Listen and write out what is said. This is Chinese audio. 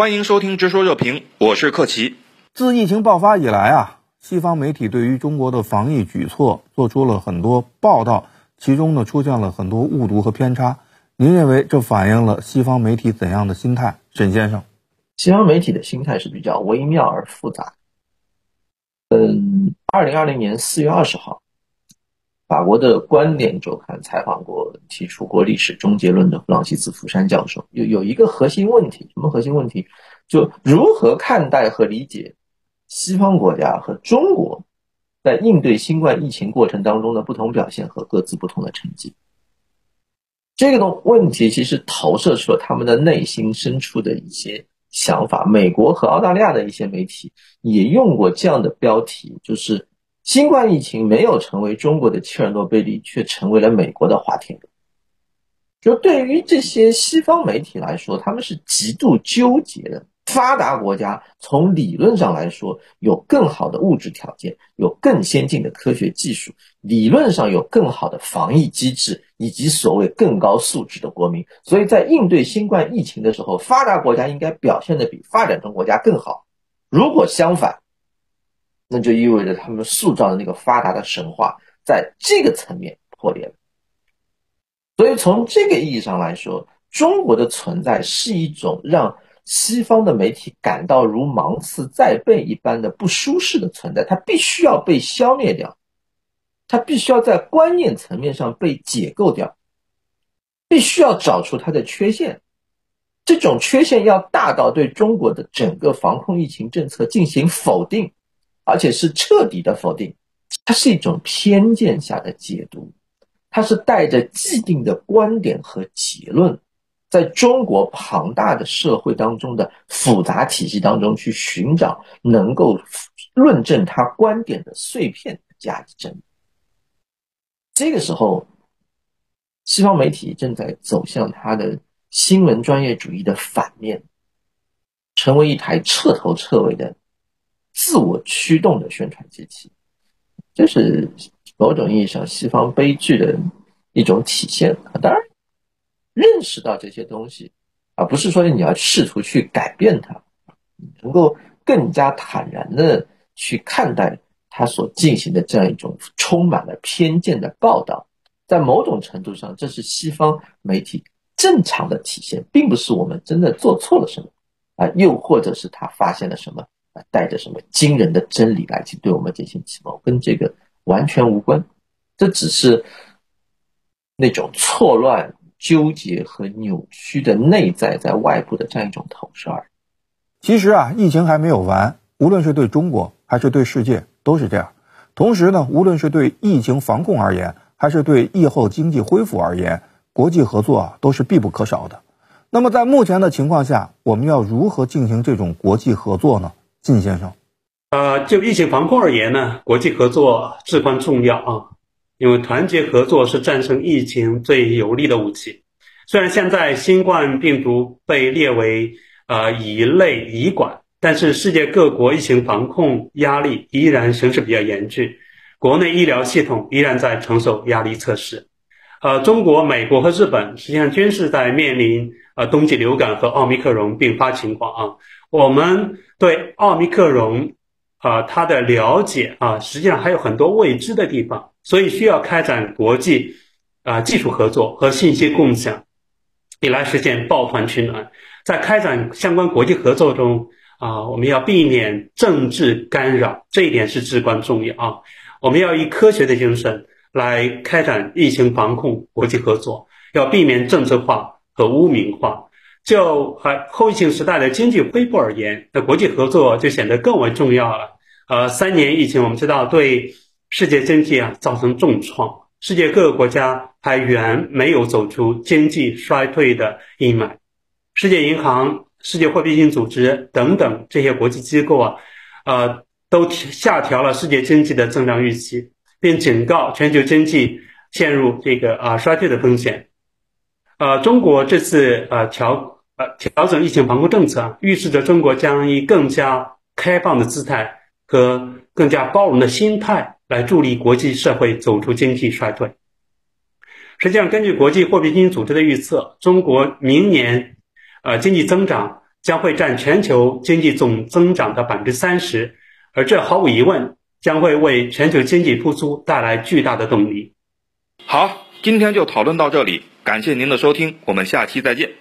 欢迎收听《直说热评》，我是克奇。自疫情爆发以来啊，西方媒体对于中国的防疫举措做出了很多报道，其中呢出现了很多误读和偏差。您认为这反映了西方媒体怎样的心态，沈先生？西方媒体的心态是比较微妙而复杂。嗯，二零二零年四月二十号，法国的观点周刊采访过提出过历史终结论的弗朗西斯·福山教授，有有一个核心问题，什么核心问题？就如何看待和理解西方国家和中国在应对新冠疫情过程当中的不同表现和各自不同的成绩？这个东问题其实投射出了他们的内心深处的一些想法。美国和澳大利亚的一些媒体也用过这样的标题，就是新冠疫情没有成为中国的切尔诺贝利，却成为了美国的滑铁卢。就对于这些西方媒体来说，他们是极度纠结的。发达国家从理论上来说有更好的物质条件，有更先进的科学技术，理论上有更好的防疫机制，以及所谓更高素质的国民。所以在应对新冠疫情的时候，发达国家应该表现的比发展中国家更好。如果相反，那就意味着他们塑造的那个发达的神话在这个层面破裂了。所以从这个意义上来说，中国的存在是一种让。西方的媒体感到如芒刺在背一般的不舒适的存在，它必须要被消灭掉，它必须要在观念层面上被解构掉，必须要找出它的缺陷，这种缺陷要大到对中国的整个防控疫情政策进行否定，而且是彻底的否定，它是一种偏见下的解读，它是带着既定的观点和结论。在中国庞大的社会当中的复杂体系当中去寻找能够论证他观点的碎片加以证明。这个时候，西方媒体正在走向他的新闻专业主义的反面，成为一台彻头彻尾的自我驱动的宣传机器。这是某种意义上西方悲剧的一种体现！当然。认识到这些东西，而不是说你要试图去改变它，能够更加坦然的去看待他所进行的这样一种充满了偏见的报道，在某种程度上，这是西方媒体正常的体现，并不是我们真的做错了什么啊，又或者是他发现了什么，带着什么惊人的真理来去对我们进行启蒙，跟这个完全无关，这只是那种错乱。纠结和扭曲的内在在外部的这样一种投射而已。其实啊，疫情还没有完，无论是对中国还是对世界都是这样。同时呢，无论是对疫情防控而言，还是对疫后经济恢复而言，国际合作啊都是必不可少的。那么在目前的情况下，我们要如何进行这种国际合作呢？靳先生，呃，就疫情防控而言呢，国际合作至关重要啊。因为团结合作是战胜疫情最有力的武器。虽然现在新冠病毒被列为呃乙类乙管，但是世界各国疫情防控压力依然形势比较严峻，国内医疗系统依然在承受压力测试。呃，中国、美国和日本实际上均是在面临呃冬季流感和奥密克戎并发情况啊。我们对奥密克戎啊它的了解啊，实际上还有很多未知的地方。所以需要开展国际啊技术合作和信息共享，以来实现抱团取暖。在开展相关国际合作中啊，我们要避免政治干扰，这一点是至关重要啊。我们要以科学的精神来开展疫情防控国际合作，要避免政治化和污名化。就还后疫情时代的经济恢复而言，那国际合作就显得更为重要了。呃，三年疫情，我们知道对。世界经济啊造成重创，世界各个国家还远没有走出经济衰退的阴霾。世界银行、世界货币基金组织等等这些国际机构啊，呃，都下调了世界经济的增长预期，并警告全球经济陷入这个啊衰退的风险。呃，中国这次呃调呃调整疫情防控政策，预示着中国将以更加开放的姿态和更加包容的心态。来助力国际社会走出经济衰退。实际上，根据国际货币基金组织的预测，中国明年，呃，经济增长将会占全球经济总增长的百分之三十，而这毫无疑问将会为全球经济复苏带来巨大的动力。好，今天就讨论到这里，感谢您的收听，我们下期再见。